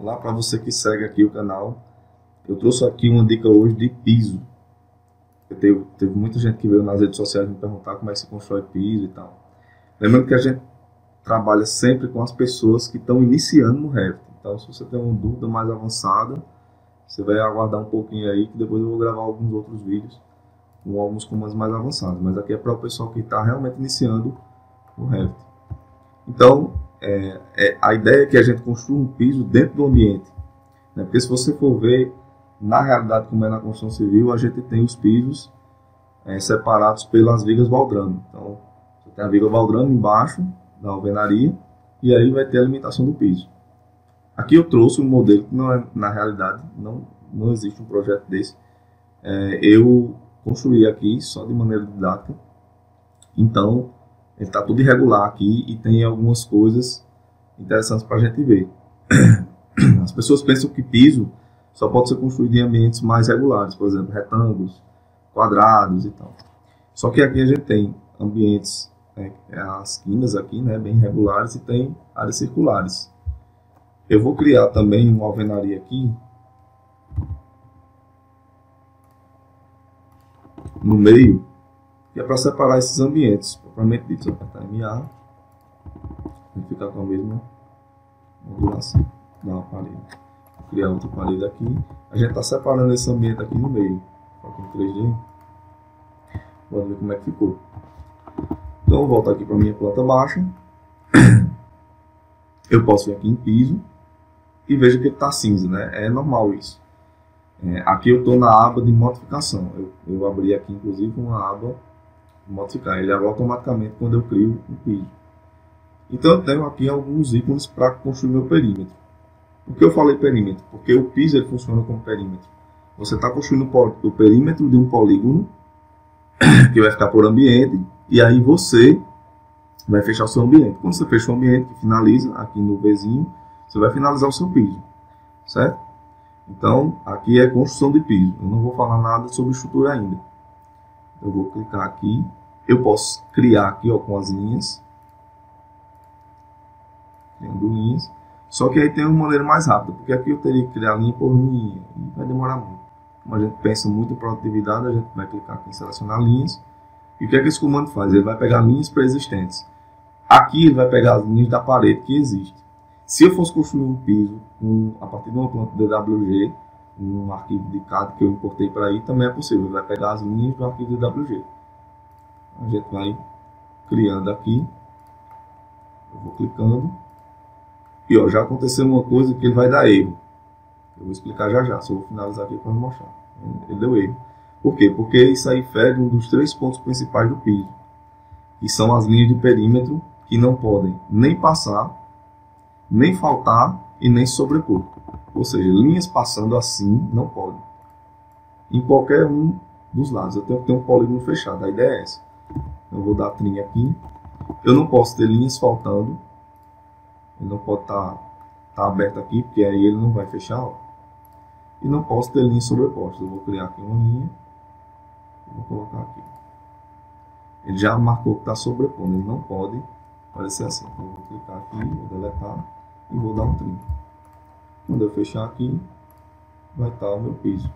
Olá para você que segue aqui o canal. Eu trouxe aqui uma dica hoje de piso. Teve, teve muita gente que veio nas redes sociais me perguntar como é que se constrói piso e tal. Lembrando que a gente trabalha sempre com as pessoas que estão iniciando no Revit. Então, se você tem uma dúvida mais avançada, você vai aguardar um pouquinho aí, que depois eu vou gravar alguns outros vídeos com alguns comandos mais avançados. Mas aqui é para o pessoal que está realmente iniciando no Revit. Então, é, é, a ideia é que a gente construa um piso dentro do ambiente. Né? Porque se você for ver, na realidade, como é na construção civil, a gente tem os pisos é, separados pelas vigas baldrano. Então, você tem a viga baldrano embaixo da alvenaria e aí vai ter a limitação do piso. Aqui eu trouxe um modelo que não é, na realidade, não, não existe um projeto desse. É, eu construí aqui só de maneira didática. Então, ele está tudo irregular aqui e tem algumas coisas interessantes para a gente ver. As pessoas pensam que piso só pode ser construído em ambientes mais regulares, por exemplo, retângulos, quadrados e tal. Só que aqui a gente tem ambientes, é, as quinas aqui, né, bem regulares e tem áreas circulares. Eu vou criar também uma alvenaria aqui no meio, que é para separar esses ambientes, propriamente dito, se eu apertar MA, vai ficar com a mesma modulação da parede. Vou criar outra parede aqui, a gente está separando esse ambiente aqui no meio, aqui em 3D, vamos ver como é que ficou. Então, voltar aqui para minha planta baixa, eu posso vir aqui em piso, e veja que ele está cinza, né? É normal isso. É, aqui eu estou na aba de modificação. Eu, eu, abri aqui, inclusive, uma aba modificar. Ele abre automaticamente quando eu crio um piso. Então eu tenho aqui alguns ícones para construir meu perímetro. Por que eu falei perímetro? Porque o piso ele funciona como perímetro. Você está construindo o perímetro de um polígono que vai ficar por ambiente e aí você vai fechar o seu ambiente. Quando você fecha o ambiente, finaliza aqui no vizinho, você vai finalizar o seu piso, certo? Então, aqui é construção de piso. Eu não vou falar nada sobre estrutura ainda. Eu vou clicar aqui. Eu posso criar aqui ó, com as linhas. Criando linhas. Só que aí tem uma maneira mais rápida, porque aqui eu teria que criar linha por linha e vai demorar muito. Como a gente pensa muito em produtividade, a gente vai clicar aqui em selecionar linhas. E o que é que esse comando faz? Ele vai pegar linhas pré-existentes. Aqui ele vai pegar as linhas da parede que existe. Se eu fosse construir um piso um, a partir de uma planta DWG, um arquivo de CAD que eu importei para aí, também é possível. Ele vai pegar as linhas do arquivo DWG. A gente vai criando aqui. Eu vou clicando. E ó, já aconteceu uma coisa que ele vai dar erro. Eu vou explicar já já, só vou finalizar aqui para mostrar. Ele deu erro. Por quê? Porque isso aí fere um dos três pontos principais do piso. Que são as linhas de perímetro que não podem nem passar nem faltar e nem sobrepor. Ou seja, linhas passando assim não podem. Em qualquer um dos lados. Eu tenho que ter um polígono fechado. A ideia é essa. Eu vou dar trim aqui. Eu não posso ter linhas faltando. Ele não pode estar tá, tá aberto aqui, porque aí ele não vai fechar. Ó. E não posso ter linhas sobrepostas. Eu vou criar aqui uma linha. Vou colocar aqui. Ele já marcou que está sobrepondo. Ele não pode aparecer assim. Então, eu vou clicar aqui, vou deletar e vou dar um trim. Quando eu fechar aqui, vai estar o meu piso.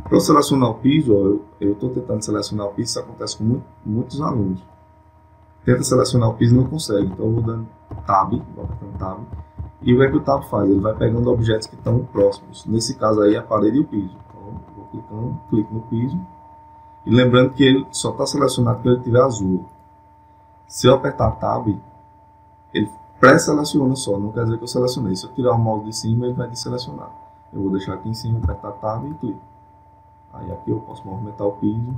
Para selecionar o piso, eu estou tentando selecionar o piso, isso acontece com muito, muitos alunos. Tenta selecionar o piso e não consegue, então eu vou dando Tab, vou apertando Tab, e o que, é que o Tab faz? Ele vai pegando objetos que estão próximos, nesse caso aí a parede e o piso. Então vou clicando, clico no piso, e lembrando que ele só está selecionado quando ele estiver azul. Se eu apertar Tab, ele pré-seleciona só, não quer dizer que eu selecionei. Se eu tirar o mouse de cima, ele vai deselecionar. Eu vou deixar aqui em cima, apertar Tab e clico. Aí aqui eu posso movimentar o piso.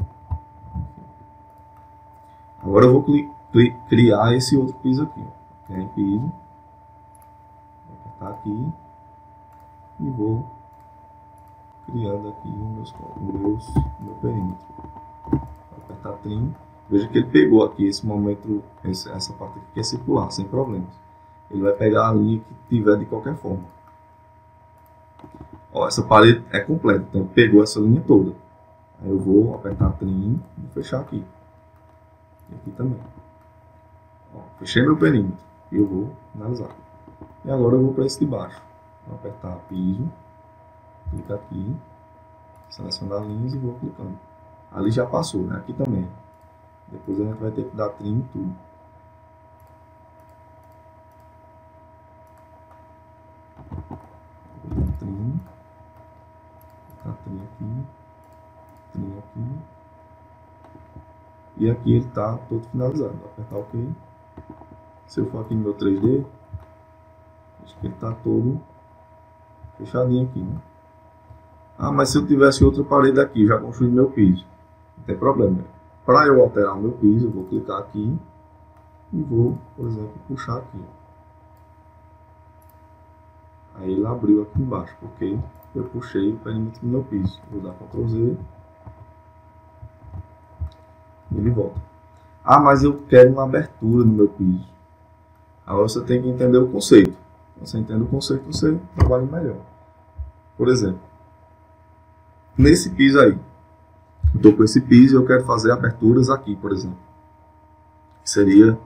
Agora eu vou criar esse outro piso aqui. Ó. É piso. Vou apertar aqui. E vou criando aqui meus, meus, meu perímetro. Vou apertar trim. Veja que ele pegou aqui esse momento, essa parte aqui que é circular, sem problemas ele vai pegar a linha que tiver de qualquer forma. Ó, essa parede é completa, então pegou essa linha toda. Aí eu vou apertar trim e fechar aqui. E aqui também. Ó, fechei meu perímetro eu vou finalizar. E agora eu vou para esse de baixo. Vou apertar piso, clica aqui, selecionar linhas e vou clicando. Ali já passou, né? Aqui também. Depois a gente vai ter que dar trim em tudo. Vou dar trim. Trim aqui. Trim aqui. E aqui ele está todo finalizado. Vou apertar OK. Se eu for aqui no meu 3D, acho que ele está todo fechadinho aqui, né? Ah, mas se eu tivesse outra parede aqui, já construí meu piso. Não tem problema. Para eu alterar o meu piso, eu vou clicar aqui e vou, por exemplo, puxar aqui. Aí ele abriu aqui embaixo, porque eu puxei o perímetro do meu piso. Vou dar Ctrl Z ele volta. Ah, mas eu quero uma abertura no meu piso. Agora você tem que entender o conceito. Você entende o conceito, você trabalha melhor. Por exemplo, nesse piso aí, eu estou com esse piso e eu quero fazer aberturas aqui, por exemplo. Seria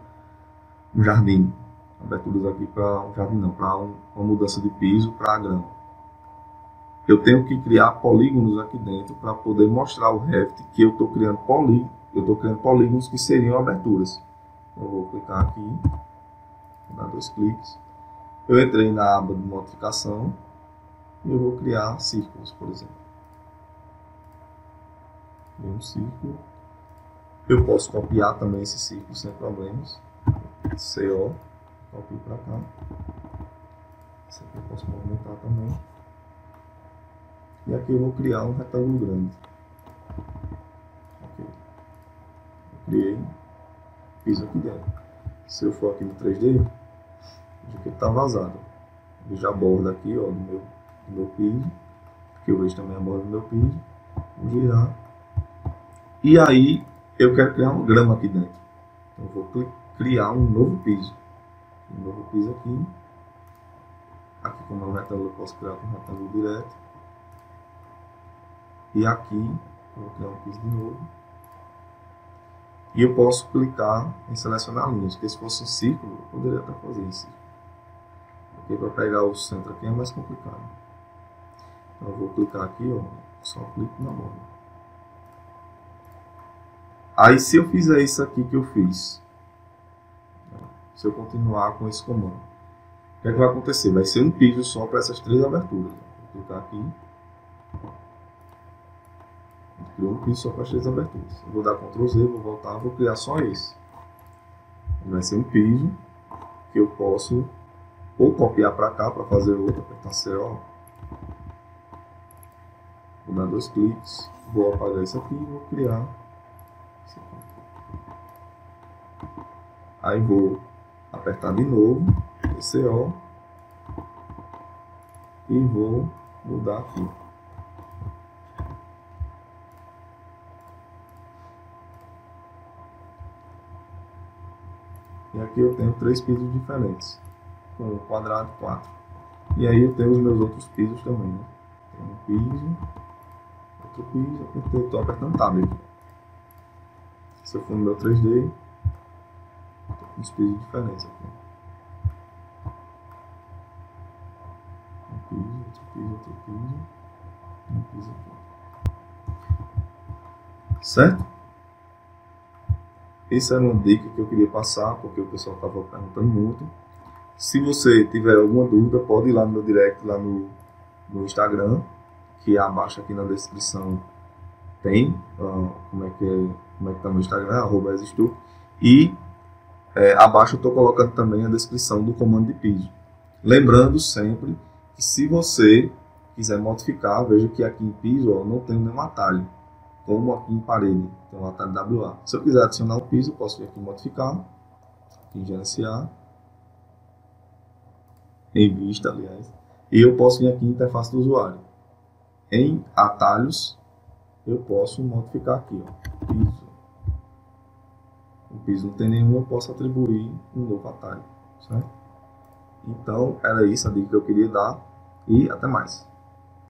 um jardim. Aberturas aqui para um jardim, não, para um, uma mudança de piso para grama. Eu tenho que criar polígonos aqui dentro para poder mostrar o Revit que eu estou criando polígonos. Eu estou criando polígonos que seriam aberturas. Eu vou clicar aqui, vou dar dois cliques. Eu entrei na aba de modificação e eu vou criar círculos, por exemplo um círculo. Eu posso copiar também esse círculo sem problemas. CO, copio para cá. Esse aqui eu posso movimentar também. E aqui eu vou criar um retângulo grande. Ok. Eu criei, fiz aqui dentro. Se eu for aqui no 3D, veja que está vazado. Veja a borda aqui ó, do, meu, do meu piso. Aqui eu vejo também a borda do meu piso. Vou girar e aí eu quero criar uma grama aqui dentro. Então eu vou criar um novo piso. Um novo piso aqui. Aqui como é um retângulo eu posso criar um retângulo direto. E aqui vou criar um piso de novo. E eu posso clicar em selecionar linhas, porque se fosse um círculo, eu poderia até fazer círculo. Porque para pegar o centro aqui é mais complicado. Então eu vou clicar aqui, ó, só clico na borda. Aí se eu fizer isso aqui que eu fiz, se eu continuar com esse comando, o que, é que vai acontecer? Vai ser um piso só para essas três aberturas. Vou clicar aqui. Criou um piso só para as três aberturas. Eu vou dar Ctrl Z, vou voltar, vou criar só esse. Vai ser um piso que eu posso ou copiar para cá para fazer outro, apertar CO. Vou dar dois cliques, vou apagar isso aqui e vou criar Aí vou apertar de novo, PCO, e vou mudar aqui. E aqui eu tenho três pisos diferentes, com quadrado 4. E aí eu tenho os meus outros pisos também, né? Tem um piso, outro piso, estou apertando Tab aqui. Se eu for no meu 3D, uns pisos diferentes aqui. Um piso, outro piso, outro piso, um piso aqui. Certo? Essa era uma dica que eu queria passar, porque o pessoal estava perguntando muito. Se você tiver alguma dúvida, pode ir lá no meu direct, lá no, no Instagram, que abaixo aqui na descrição tem, uh, como é que é, como é que tá no Instagram, arroba e é, abaixo eu estou colocando também a descrição do comando de piso. Lembrando sempre que se você quiser modificar, veja que aqui em piso ó, não tem nenhum atalho, como aqui em parede, tem um atalho WA. Se eu quiser adicionar o piso, posso vir aqui modificar, aqui em gerenciar, em vista, aliás, e eu posso vir aqui em interface do usuário. Em atalhos, eu posso modificar aqui, ó, piso o piso não tem nenhum, eu posso atribuir um novo atalho, certo? Então, era isso a dica que eu queria dar e até mais.